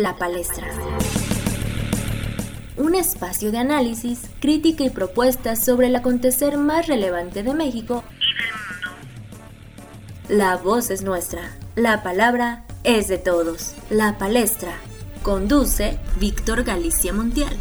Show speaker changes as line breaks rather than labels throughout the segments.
La Palestra. Un espacio de análisis, crítica y propuestas sobre el acontecer más relevante de México y del mundo. La voz es nuestra, la palabra es de todos. La Palestra. Conduce Víctor Galicia Montiel.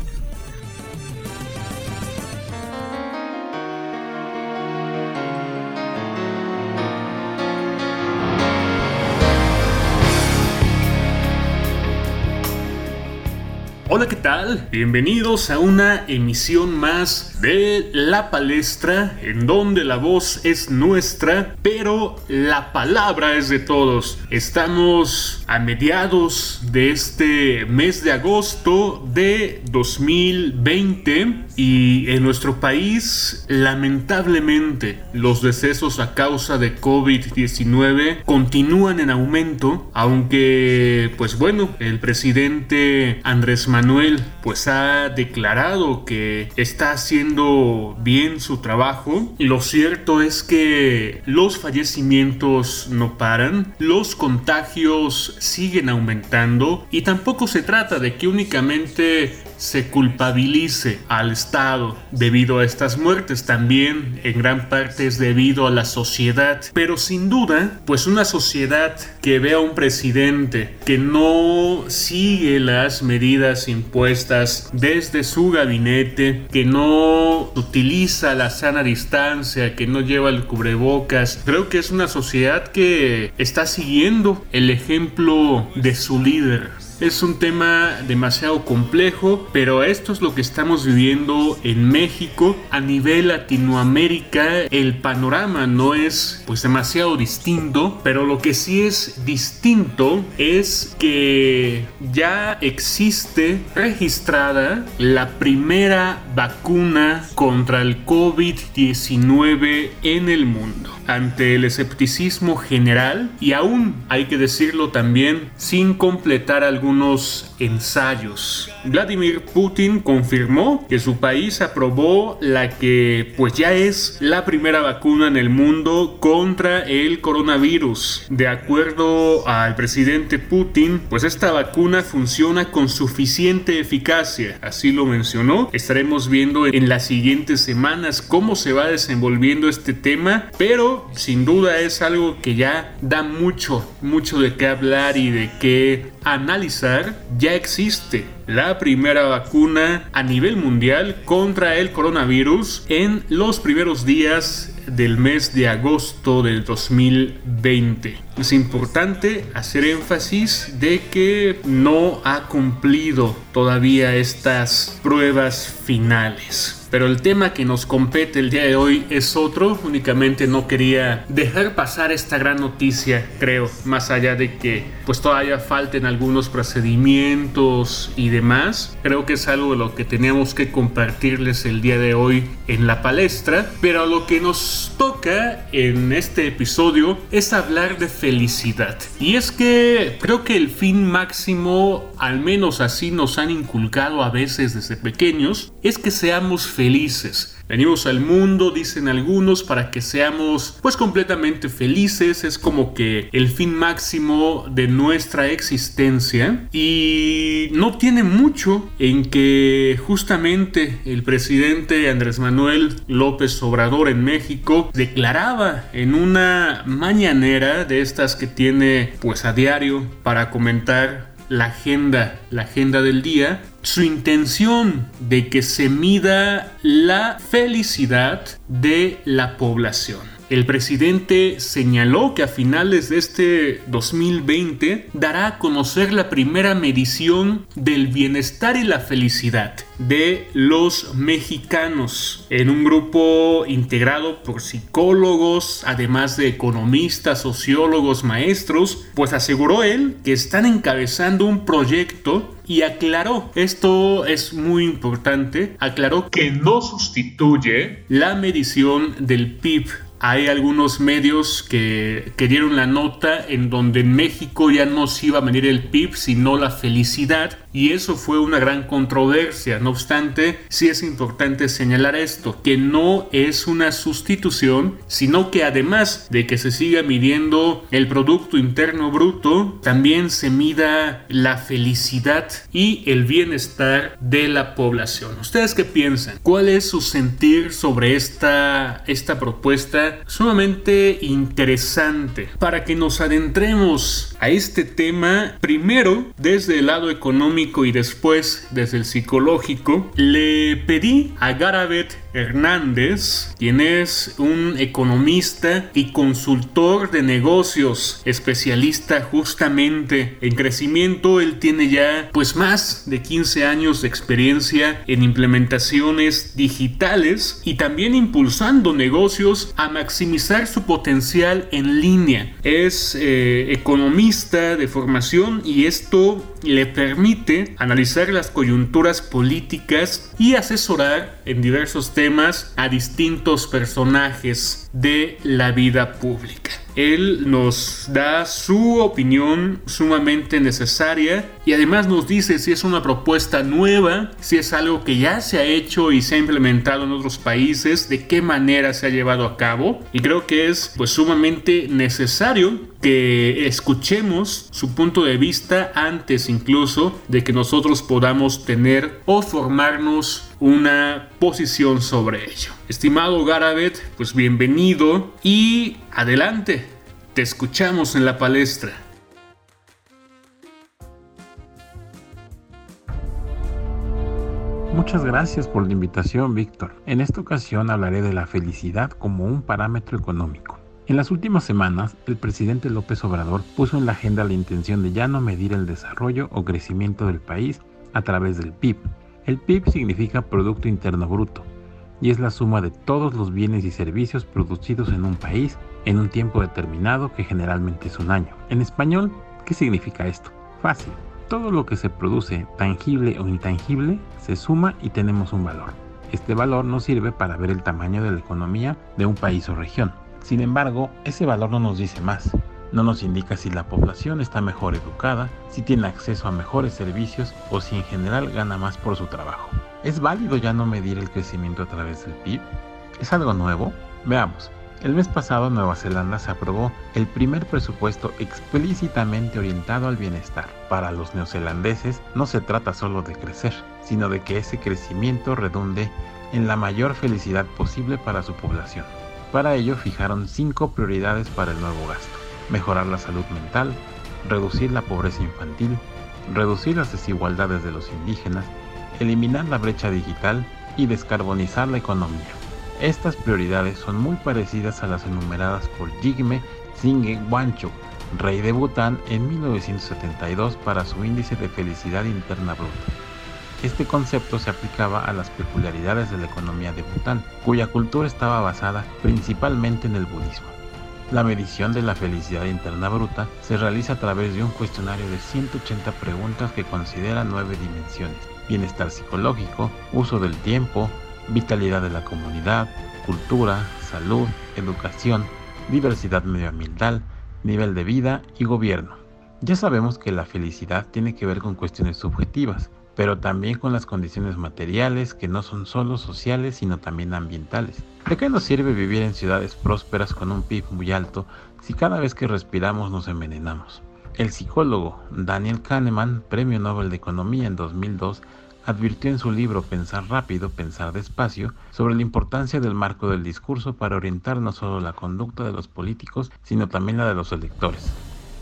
Hola, ¿qué tal? Bienvenidos a una emisión más de La Palestra, en donde la voz es nuestra, pero la palabra es de todos. Estamos a mediados de este mes de agosto de 2020 y en nuestro país, lamentablemente, los decesos a causa de COVID-19 continúan en aumento, aunque, pues bueno, el presidente Andrés Manuel pues ha declarado que está haciendo bien su trabajo. Lo cierto es que los fallecimientos no paran, los contagios siguen aumentando y tampoco se trata de que únicamente se culpabilice al Estado debido a estas muertes, también en gran parte es debido a la sociedad, pero sin duda, pues una sociedad que ve a un presidente que no sigue las medidas impuestas desde su gabinete, que no utiliza la sana distancia, que no lleva el cubrebocas, creo que es una sociedad que está siguiendo el ejemplo de su líder es un tema demasiado complejo, pero esto es lo que estamos viviendo en México. A nivel Latinoamérica, el panorama no es pues demasiado distinto, pero lo que sí es distinto es que ya existe registrada la primera vacuna contra el COVID-19 en el mundo. Ante el escepticismo general y aún hay que decirlo también sin completar algunos ensayos. Vladimir Putin confirmó que su país aprobó la que pues ya es la primera vacuna en el mundo contra el coronavirus. De acuerdo al presidente Putin, pues esta vacuna funciona con suficiente eficacia, así lo mencionó. Estaremos viendo en las siguientes semanas cómo se va desenvolviendo este tema, pero sin duda es algo que ya da mucho, mucho de qué hablar y de qué analizar, ya existe la primera vacuna a nivel mundial contra el coronavirus en los primeros días del mes de agosto del 2020. Es importante hacer énfasis de que no ha cumplido todavía estas pruebas finales. Pero el tema que nos compete el día de hoy es otro. Únicamente no quería dejar pasar esta gran noticia, creo, más allá de que pues todavía falten algunos procedimientos y demás. Creo que es algo de lo que teníamos que compartirles el día de hoy en la palestra. Pero lo que nos toca en este episodio es hablar de felicidad. Y es que creo que el fin máximo, al menos así nos han inculcado a veces desde pequeños, es que seamos felices. Venimos al mundo, dicen algunos, para que seamos pues completamente felices. Es como que el fin máximo de nuestra existencia. Y no tiene mucho en que justamente el presidente Andrés Manuel López Obrador en México declaraba en una mañanera de estas que tiene pues a diario para comentar la agenda, la agenda del día, su intención de que se mida la felicidad de la población. El presidente señaló que a finales de este 2020 dará a conocer la primera medición del bienestar y la felicidad de los mexicanos en un grupo integrado por psicólogos, además de economistas, sociólogos, maestros, pues aseguró él que están encabezando un proyecto y aclaró, esto es muy importante, aclaró que no sustituye la medición del PIB hay algunos medios que, que, dieron la nota en donde en México ya no se iba a medir el PIB, sino la felicidad. Y eso fue una gran controversia. No obstante, sí es importante señalar esto, que no es una sustitución, sino que además de que se siga midiendo el Producto Interno Bruto, también se mida la felicidad y el bienestar de la población. ¿Ustedes qué piensan? ¿Cuál es su sentir sobre esta, esta propuesta? Sumamente interesante. Para que nos adentremos a este tema primero desde el lado económico y después desde el psicológico. Le pedí a Garabet Hernández, quien es un economista y consultor de negocios, especialista justamente en crecimiento. Él tiene ya pues más de 15 años de experiencia en implementaciones digitales y también impulsando negocios a maximizar su potencial en línea. Es eh, economista de formación y esto le permite analizar las coyunturas políticas y asesorar en diversos temas a distintos personajes de la vida pública. Él nos da su opinión sumamente necesaria y además nos dice si es una propuesta nueva, si es algo que ya se ha hecho y se ha implementado en otros países, de qué manera se ha llevado a cabo. Y creo que es pues sumamente necesario escuchemos su punto de vista antes incluso de que nosotros podamos tener o formarnos una posición sobre ello. Estimado Garabet, pues bienvenido y adelante, te escuchamos en la palestra.
Muchas gracias por la invitación, Víctor. En esta ocasión hablaré de la felicidad como un parámetro económico. En las últimas semanas, el presidente López Obrador puso en la agenda la intención de ya no medir el desarrollo o crecimiento del país a través del PIB. El PIB significa Producto Interno Bruto y es la suma de todos los bienes y servicios producidos en un país en un tiempo determinado que generalmente es un año. En español, ¿qué significa esto? Fácil. Todo lo que se produce, tangible o intangible, se suma y tenemos un valor. Este valor nos sirve para ver el tamaño de la economía de un país o región. Sin embargo, ese valor no nos dice más. No nos indica si la población está mejor educada, si tiene acceso a mejores servicios o si en general gana más por su trabajo. ¿Es válido ya no medir el crecimiento a través del PIB? ¿Es algo nuevo? Veamos. El mes pasado Nueva Zelanda se aprobó el primer presupuesto explícitamente orientado al bienestar. Para los neozelandeses no se trata solo de crecer, sino de que ese crecimiento redunde en la mayor felicidad posible para su población. Para ello fijaron cinco prioridades para el nuevo gasto. Mejorar la salud mental, reducir la pobreza infantil, reducir las desigualdades de los indígenas, eliminar la brecha digital y descarbonizar la economía. Estas prioridades son muy parecidas a las enumeradas por Jigme Singhe Wanchuk, rey de Bután en 1972 para su índice de felicidad interna bruta. Este concepto se aplicaba a las peculiaridades de la economía de Bután, cuya cultura estaba basada principalmente en el budismo. La medición de la felicidad interna bruta se realiza a través de un cuestionario de 180 preguntas que considera nueve dimensiones. Bienestar psicológico, uso del tiempo, vitalidad de la comunidad, cultura, salud, educación, diversidad medioambiental, nivel de vida y gobierno. Ya sabemos que la felicidad tiene que ver con cuestiones subjetivas, pero también con las condiciones materiales que no son solo sociales sino también ambientales. ¿De qué nos sirve vivir en ciudades prósperas con un PIB muy alto si cada vez que respiramos nos envenenamos? El psicólogo Daniel Kahneman, Premio Nobel de Economía en 2002, advirtió en su libro Pensar rápido, pensar despacio sobre la importancia del marco del discurso para orientar no solo la conducta de los políticos, sino también la de los electores.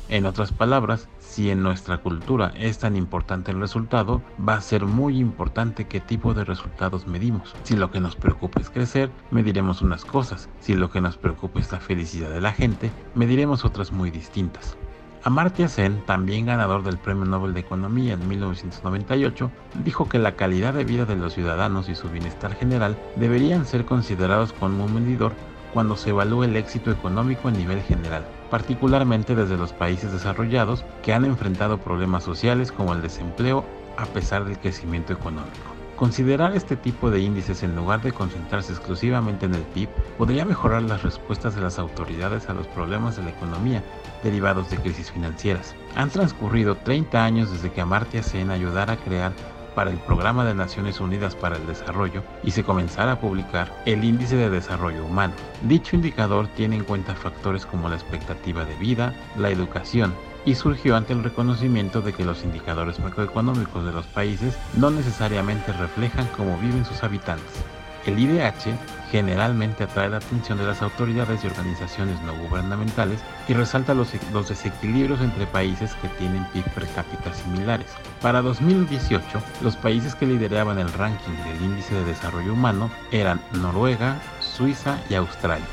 En otras palabras, si en nuestra cultura es tan importante el resultado, va a ser muy importante qué tipo de resultados medimos. Si lo que nos preocupa es crecer, mediremos unas cosas. Si lo que nos preocupa es la felicidad de la gente, mediremos otras muy distintas. Amartya Sen, también ganador del Premio Nobel de Economía en 1998, dijo que la calidad de vida de los ciudadanos y su bienestar general deberían ser considerados como un medidor cuando se evalúe el éxito económico a nivel general particularmente desde los países desarrollados que han enfrentado problemas sociales como el desempleo a pesar del crecimiento económico. Considerar este tipo de índices en lugar de concentrarse exclusivamente en el PIB podría mejorar las respuestas de las autoridades a los problemas de la economía derivados de crisis financieras. Han transcurrido 30 años desde que Amartya Sen ayudara a crear para el Programa de Naciones Unidas para el Desarrollo y se comenzara a publicar el Índice de Desarrollo Humano. Dicho indicador tiene en cuenta factores como la expectativa de vida, la educación, y surgió ante el reconocimiento de que los indicadores macroeconómicos de los países no necesariamente reflejan cómo viven sus habitantes. El IDH generalmente atrae la atención de las autoridades y organizaciones no gubernamentales y resalta los, desequilibrios entre países que tienen PIB per cápita similares. Para 2018, los países que lideraban el ranking del Índice de Desarrollo Humano eran Noruega, Suiza y Australia.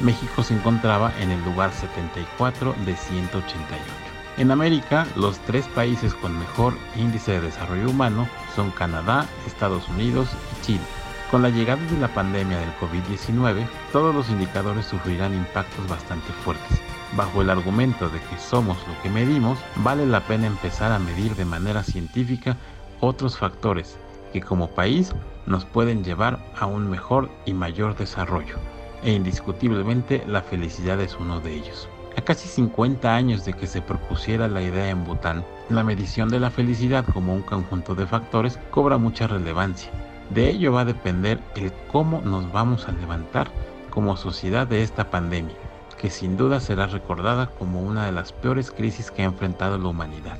México se encontraba en el lugar 74 de 188. En América, los tres países con mejor índice de desarrollo humano son Canadá, Estados Unidos y Chile. Con la llegada de la pandemia del COVID-19, todos los indicadores sufrirán impactos bastante fuertes. Bajo el argumento de que somos lo que medimos, vale la pena empezar a medir de manera científica otros factores que como país nos pueden llevar a un mejor y mayor desarrollo. E indiscutiblemente la felicidad es uno de ellos. A casi 50 años de que se propusiera la idea en Bután, la medición de la felicidad como un conjunto de factores cobra mucha relevancia de ello va a depender el cómo nos vamos a levantar como sociedad de esta pandemia, que sin duda será recordada como una de las peores crisis que ha enfrentado la humanidad.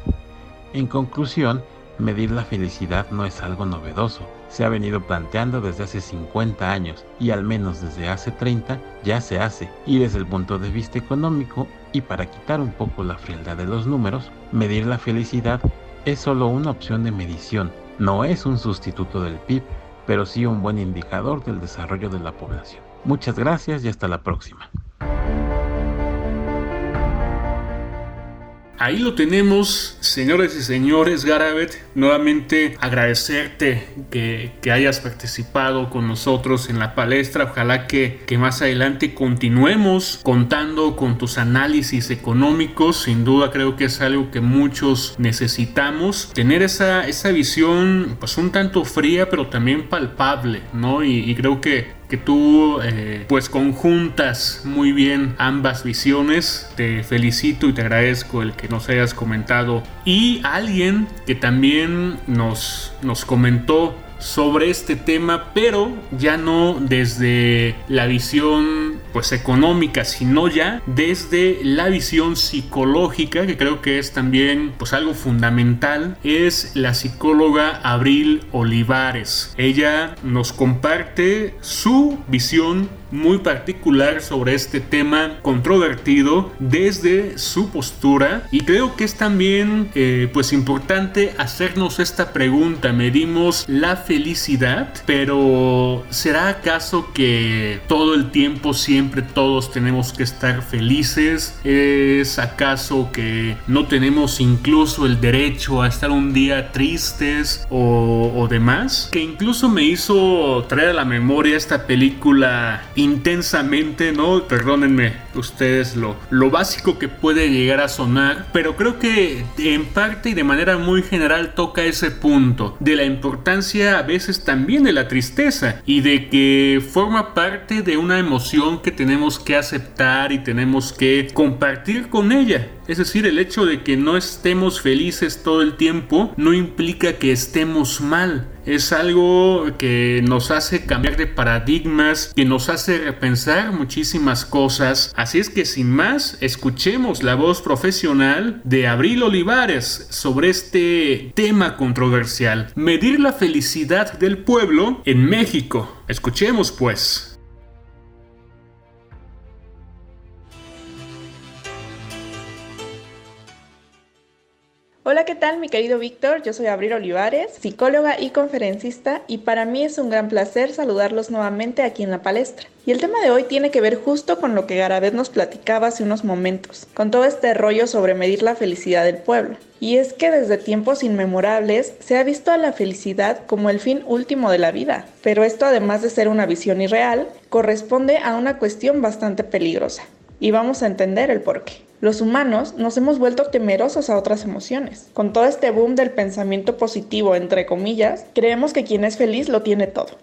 En conclusión, medir la felicidad no es algo novedoso, se ha venido planteando desde hace 50 años y al menos desde hace 30 ya se hace y desde el punto de vista económico y para quitar un poco la frialdad de los números, medir la felicidad es solo una opción de medición, no es un sustituto del PIB, pero sí un buen indicador del desarrollo de la población. Muchas gracias y hasta la próxima.
Ahí lo tenemos, señores y señores Garabet. Nuevamente agradecerte que, hayas participado con nosotros en la palestra. Ojalá que, que, más adelante continuemos contando con tus análisis económicos. Sin duda creo que es algo que muchos necesitamos. Tener esa, esa visión pues un tanto fría pero también palpable, ¿no? Y, y creo que que tú eh, pues conjuntas muy bien ambas visiones. Te felicito y te agradezco el que nos hayas comentado. Y alguien que también nos, nos comentó sobre este tema, pero ya no desde la visión pues económica, sino ya desde la visión psicológica, que creo que es también pues algo fundamental, es la psicóloga Abril Olivares. Ella nos comparte su visión muy particular sobre este tema controvertido desde su postura. Y creo que es también eh, pues importante hacernos esta pregunta. Medimos la felicidad pero será acaso que todo el tiempo siempre todos tenemos que estar felices es acaso que no tenemos incluso el derecho a estar un día tristes o, o demás que incluso me hizo traer a la memoria esta película intensamente, ¿no? Perdónenme ustedes lo, lo básico que puede llegar a sonar, pero creo que en parte y de manera muy general toca ese punto de la importancia a veces también de la tristeza y de que forma parte de una emoción que tenemos que aceptar y tenemos que compartir con ella. Es decir, el hecho de que no estemos felices todo el tiempo no implica que estemos mal. Es algo que nos hace cambiar de paradigmas, que nos hace repensar muchísimas cosas. Así es que sin más, escuchemos la voz profesional de Abril Olivares sobre este tema controversial. Medir la felicidad del pueblo en México. Escuchemos pues.
Hola, ¿qué tal mi querido Víctor? Yo soy Abril Olivares, psicóloga y conferencista y para mí es un gran placer saludarlos nuevamente aquí en la palestra. Y el tema de hoy tiene que ver justo con lo que Garabet nos platicaba hace unos momentos, con todo este rollo sobre medir la felicidad del pueblo. Y es que desde tiempos inmemorables se ha visto a la felicidad como el fin último de la vida, pero esto además de ser una visión irreal, corresponde a una cuestión bastante peligrosa. Y vamos a entender el porqué. Los humanos nos hemos vuelto temerosos a otras emociones. Con todo este boom del pensamiento positivo, entre comillas, creemos que quien es feliz lo tiene todo.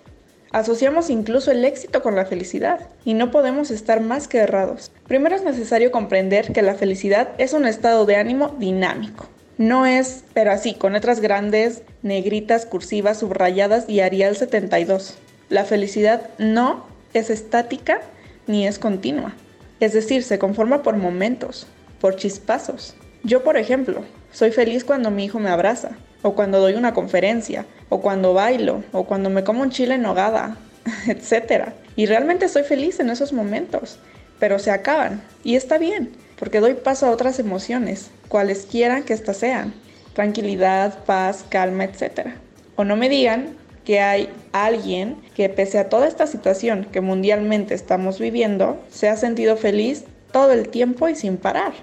Asociamos incluso el éxito con la felicidad y no podemos estar más que errados. Primero es necesario comprender que la felicidad es un estado de ánimo dinámico. No es, pero así, con letras grandes, negritas, cursivas, subrayadas y Arial 72. La felicidad no es estática ni es continua. Es decir, se conforma por momentos, por chispazos. Yo, por ejemplo, soy feliz cuando mi hijo me abraza, o cuando doy una conferencia, o cuando bailo, o cuando me como un chile en nogada, etc. Y realmente soy feliz en esos momentos, pero se acaban, y está bien, porque doy paso a otras emociones, cualesquiera que éstas sean, tranquilidad, paz, calma, etc. O no me digan que hay alguien que pese a toda esta situación que mundialmente estamos viviendo, se ha sentido feliz todo el tiempo y sin parar.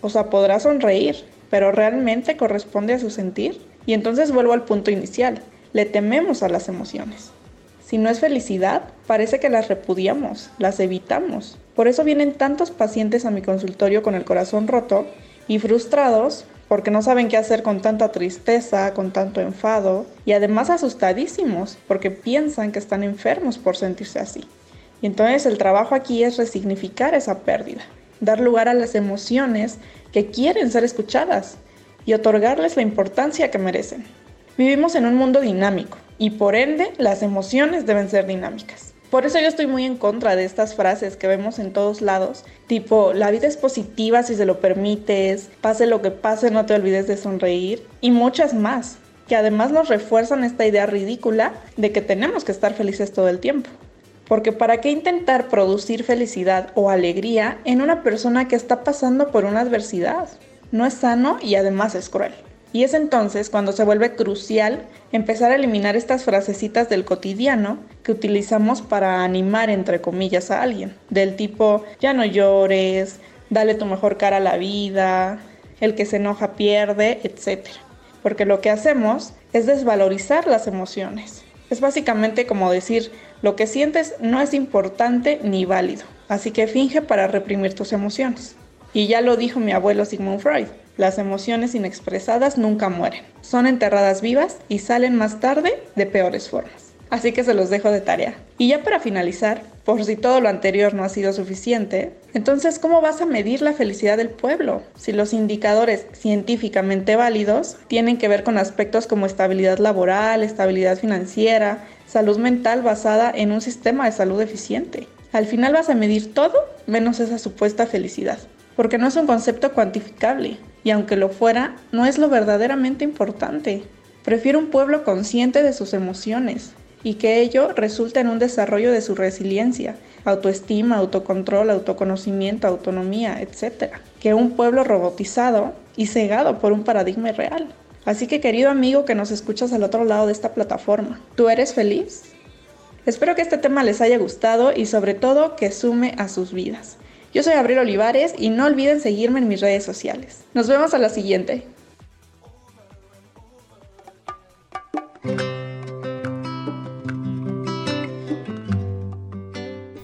O sea, podrá sonreír, pero realmente corresponde a su sentir. Y entonces vuelvo al punto inicial, le tememos a las emociones. Si no es felicidad, parece que las repudiamos, las evitamos. Por eso vienen tantos pacientes a mi consultorio con el corazón roto y frustrados porque no saben qué hacer con tanta tristeza, con tanto enfado y además asustadísimos porque piensan que están enfermos por sentirse así. Y entonces el trabajo aquí es resignificar esa pérdida, dar lugar a las emociones que quieren ser escuchadas y otorgarles la importancia que merecen. Vivimos en un mundo dinámico y por ende las emociones deben ser dinámicas. Por eso yo estoy muy en contra de estas frases que vemos en todos lados, tipo, la vida es positiva si se lo permites, pase lo que pase, no te olvides de sonreír, y muchas más, que además nos refuerzan esta idea ridícula de que tenemos que estar felices todo el tiempo. Porque ¿para qué intentar producir felicidad o alegría en una persona que está pasando por una adversidad? No es sano y además es cruel. Y es entonces cuando se vuelve crucial empezar a eliminar estas frasecitas del cotidiano que utilizamos para animar, entre comillas, a alguien. Del tipo, ya no llores, dale tu mejor cara a la vida, el que se enoja pierde, etc. Porque lo que hacemos es desvalorizar las emociones. Es básicamente como decir, lo que sientes no es importante ni válido, así que finge para reprimir tus emociones. Y ya lo dijo mi abuelo Sigmund Freud, las emociones inexpresadas nunca mueren, son enterradas vivas y salen más tarde de peores formas. Así que se los dejo de tarea. Y ya para finalizar, por si todo lo anterior no ha sido suficiente, entonces ¿cómo vas a medir la felicidad del pueblo? Si los indicadores científicamente válidos tienen que ver con aspectos como estabilidad laboral, estabilidad financiera, salud mental basada en un sistema de salud eficiente. Al final vas a medir todo menos esa supuesta felicidad porque no es un concepto cuantificable y aunque lo fuera, no es lo verdaderamente importante. Prefiero un pueblo consciente de sus emociones y que ello resulte en un desarrollo de su resiliencia, autoestima, autocontrol, autoconocimiento, autonomía, etc., que un pueblo robotizado y cegado por un paradigma real. Así que querido amigo que nos escuchas al otro lado de esta plataforma, ¿tú eres feliz? Espero que este tema les haya gustado y sobre todo que sume a sus vidas. Yo soy Abril Olivares y no olviden seguirme en mis redes sociales. Nos vemos a la siguiente.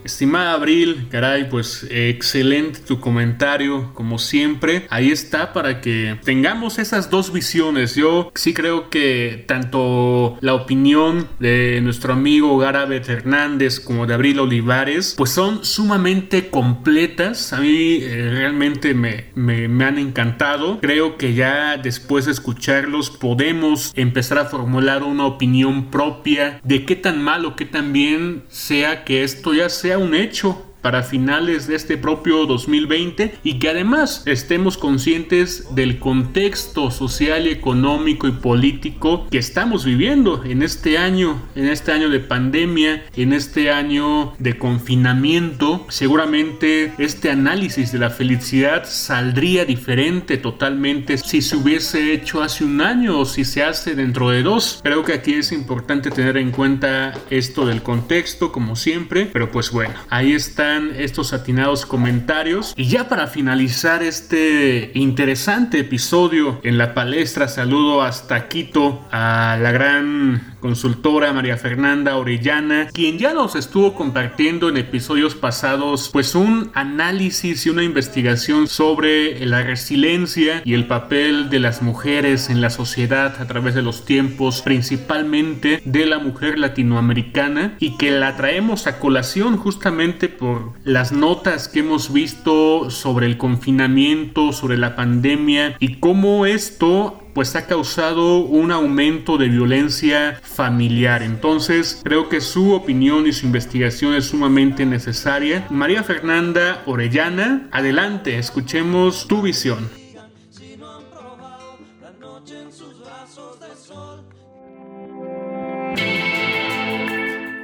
Estimada Abril, caray, pues excelente tu comentario, como siempre. Ahí está para que tengamos esas dos visiones. Yo sí creo que tanto la opinión de nuestro amigo Garabet Hernández como de Abril Olivares, pues son sumamente completas. A mí eh, realmente me, me, me han encantado. Creo que ya después de escucharlos podemos empezar a formular una opinión propia de qué tan mal o qué tan bien sea que esto ya sea un hecho para finales de este propio 2020 y que además estemos conscientes del contexto social, económico y político que estamos viviendo en este año, en este año de pandemia, en este año de confinamiento. Seguramente este análisis de la felicidad saldría diferente totalmente si se hubiese hecho hace un año o si se hace dentro de dos. Creo que aquí es importante tener en cuenta esto del contexto como siempre, pero pues bueno, ahí está estos atinados comentarios. Y ya para finalizar este interesante episodio en la palestra, saludo hasta Quito a la gran consultora María Fernanda Orellana, quien ya nos estuvo compartiendo en episodios pasados pues un análisis y una investigación sobre la resiliencia y el papel de las mujeres en la sociedad a través de los tiempos, principalmente de la mujer latinoamericana y que la traemos a colación justamente por las notas que hemos visto sobre el confinamiento, sobre la pandemia y cómo esto pues ha causado un aumento de violencia familiar. Entonces creo que su opinión y su investigación es sumamente necesaria. María Fernanda Orellana, adelante, escuchemos tu visión.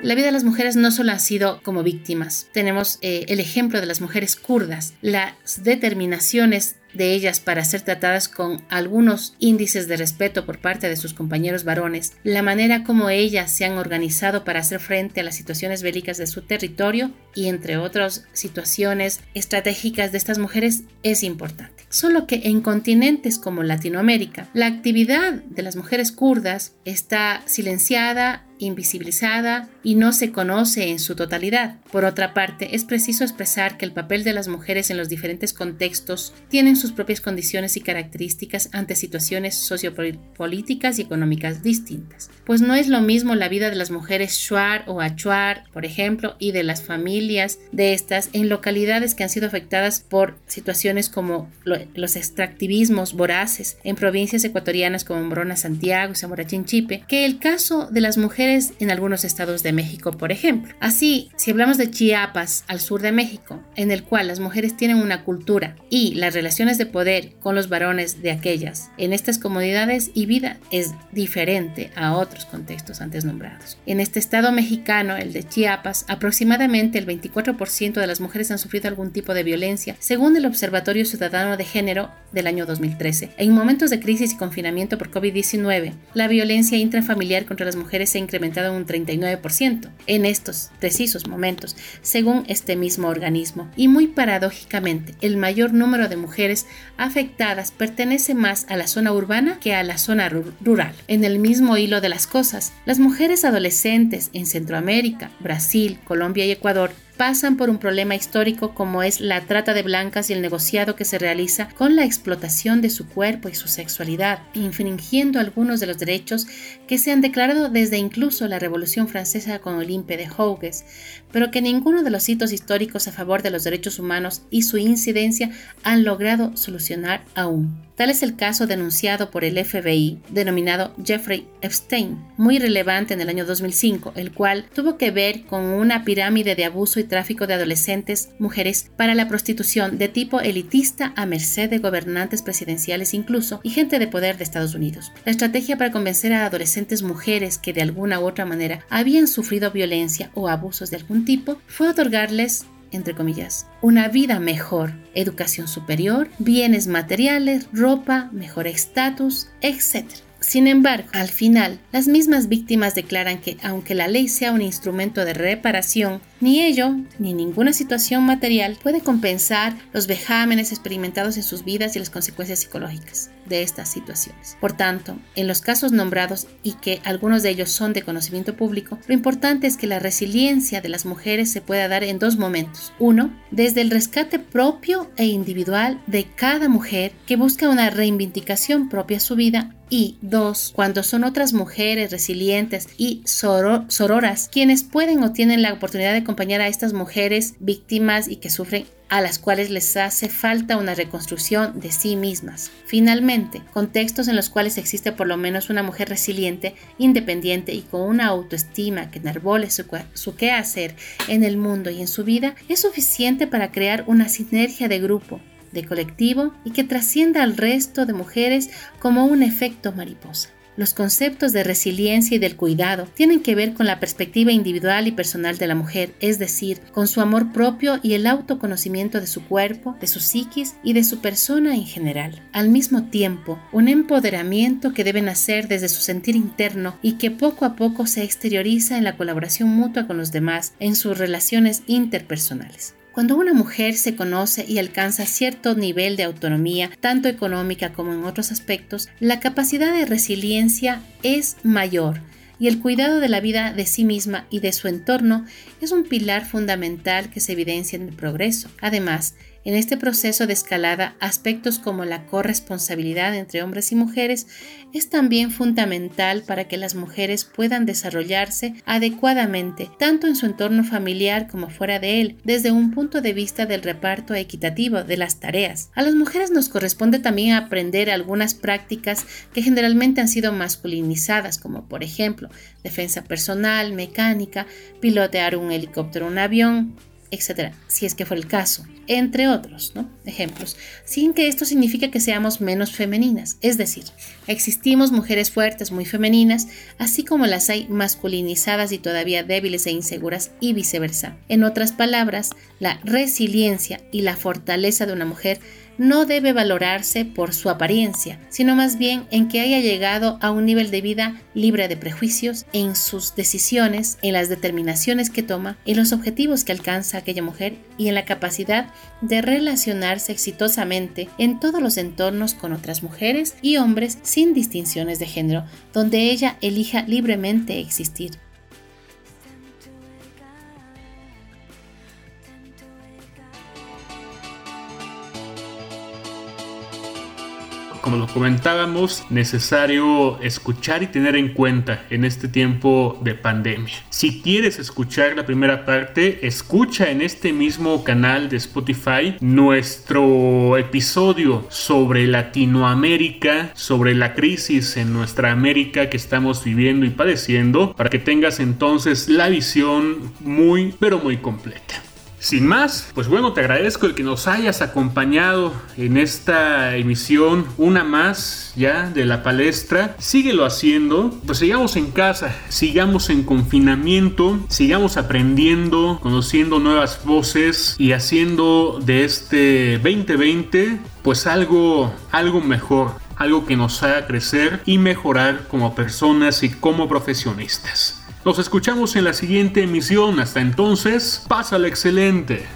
La vida de las mujeres no solo ha sido como víctimas. Tenemos eh, el ejemplo de las mujeres kurdas, las determinaciones de ellas para ser tratadas con algunos índices de respeto por parte de sus compañeros varones, la manera como ellas se han organizado para hacer frente a las situaciones bélicas de su territorio y entre otras situaciones estratégicas de estas mujeres es importante. Solo que en continentes como Latinoamérica, la actividad de las mujeres kurdas está silenciada invisibilizada y no se conoce en su totalidad. Por otra parte, es preciso expresar que el papel de las mujeres en los diferentes contextos tienen sus propias condiciones y características ante situaciones sociopolíticas y económicas distintas. Pues no es lo mismo la vida de las mujeres Shuar o Achuar, por ejemplo, y de las familias de estas en localidades que han sido afectadas por situaciones como los extractivismos voraces en provincias ecuatorianas como Morona, Santiago Zamora Chinchipe, que el caso de las mujeres en algunos estados de México, por ejemplo. Así, si hablamos de Chiapas, al sur de México, en el cual las mujeres tienen una cultura y las relaciones de poder con los varones de aquellas en estas comunidades y vida es diferente a otros contextos antes nombrados. En este estado mexicano, el de Chiapas, aproximadamente el 24% de las mujeres han sufrido algún tipo de violencia, según el Observatorio Ciudadano de Género del año 2013. En momentos de crisis y confinamiento por COVID-19, la violencia intrafamiliar contra las mujeres se ha un 39% en estos precisos momentos, según este mismo organismo. Y muy paradójicamente, el mayor número de mujeres afectadas pertenece más a la zona urbana que a la zona rural. En el mismo hilo de las cosas, las mujeres adolescentes en Centroamérica, Brasil, Colombia y Ecuador pasan por un problema histórico como es la trata de blancas y el negociado que se realiza con la explotación de su cuerpo y su sexualidad, infringiendo algunos de los derechos que se han declarado desde incluso la Revolución Francesa con Olympe de Houges, pero que ninguno de los hitos históricos a favor de los derechos humanos y su incidencia han logrado solucionar aún. Tal es el caso denunciado por el FBI, denominado Jeffrey Epstein, muy relevante en el año 2005, el cual tuvo que ver con una pirámide de abuso y tráfico de adolescentes, mujeres, para la prostitución de tipo elitista a merced de gobernantes presidenciales incluso y gente de poder de Estados Unidos. La estrategia para convencer a adolescentes mujeres que de alguna u otra manera habían sufrido violencia o abusos de algún tipo fue otorgarles entre comillas, una vida mejor, educación superior, bienes materiales, ropa, mejor estatus, etc. Sin embargo, al final, las mismas víctimas declaran que aunque la ley sea un instrumento de reparación, ni ello, ni ninguna situación material puede compensar los vejámenes experimentados en sus vidas y las consecuencias psicológicas de estas situaciones. Por tanto, en los casos nombrados y que algunos de ellos son de conocimiento público, lo importante es que la resiliencia de las mujeres se pueda dar en dos momentos. Uno, desde el rescate propio e individual de cada mujer que busca una reivindicación propia a su vida y dos, cuando son otras mujeres resilientes y sororas quienes pueden o tienen la oportunidad de acompañar a estas mujeres víctimas y que sufren a las cuales les hace falta una reconstrucción de sí mismas. Finalmente, contextos en los cuales existe por lo menos una mujer resiliente, independiente y con una autoestima que enarbole su, su quehacer en el mundo y en su vida, es suficiente para crear una sinergia de grupo, de colectivo y que trascienda al resto de mujeres como un efecto mariposa. Los conceptos de resiliencia y del cuidado tienen que ver con la perspectiva individual y personal de la mujer, es decir, con su amor propio y el autoconocimiento de su cuerpo, de su psiquis y de su persona en general. Al mismo tiempo, un empoderamiento que debe nacer desde su sentir interno y que poco a poco se exterioriza en la colaboración mutua con los demás en sus relaciones interpersonales. Cuando una mujer se conoce y alcanza cierto nivel de autonomía, tanto económica como en otros aspectos, la capacidad de resiliencia es mayor y el cuidado de la vida de sí misma y de su entorno es un pilar fundamental que se evidencia en el progreso. Además, en este proceso de escalada, aspectos como la corresponsabilidad entre hombres y mujeres es también fundamental para que las mujeres puedan desarrollarse adecuadamente, tanto en su entorno familiar como fuera de él, desde un punto de vista del reparto equitativo de las tareas. A las mujeres nos corresponde también aprender algunas prácticas que generalmente han sido masculinizadas, como por ejemplo defensa personal, mecánica, pilotear un helicóptero o un avión, etcétera, si es que fue el caso, entre otros ¿no? ejemplos, sin que esto signifique que seamos menos femeninas. Es decir, existimos mujeres fuertes, muy femeninas, así como las hay masculinizadas y todavía débiles e inseguras y viceversa. En otras palabras, la resiliencia y la fortaleza de una mujer no debe valorarse por su apariencia, sino más bien en que haya llegado a un nivel de vida libre de prejuicios en sus decisiones, en las determinaciones que toma, en los objetivos que alcanza aquella mujer y en la capacidad de relacionarse exitosamente en todos los entornos con otras mujeres y hombres sin distinciones de género, donde ella elija libremente existir.
Como lo comentábamos, necesario escuchar y tener en cuenta en este tiempo de pandemia. Si quieres escuchar la primera parte, escucha en este mismo canal de Spotify nuestro episodio sobre Latinoamérica, sobre la crisis en nuestra América que estamos viviendo y padeciendo, para que tengas entonces la visión muy, pero muy completa. Sin más, pues bueno, te agradezco el que nos hayas acompañado en esta emisión, una más ya de la palestra. Síguelo haciendo, pues sigamos en casa, sigamos en confinamiento, sigamos aprendiendo, conociendo nuevas voces y haciendo de este 2020 pues algo, algo mejor, algo que nos haga crecer y mejorar como personas y como profesionistas. Nos escuchamos en la siguiente emisión. Hasta entonces, pásala excelente.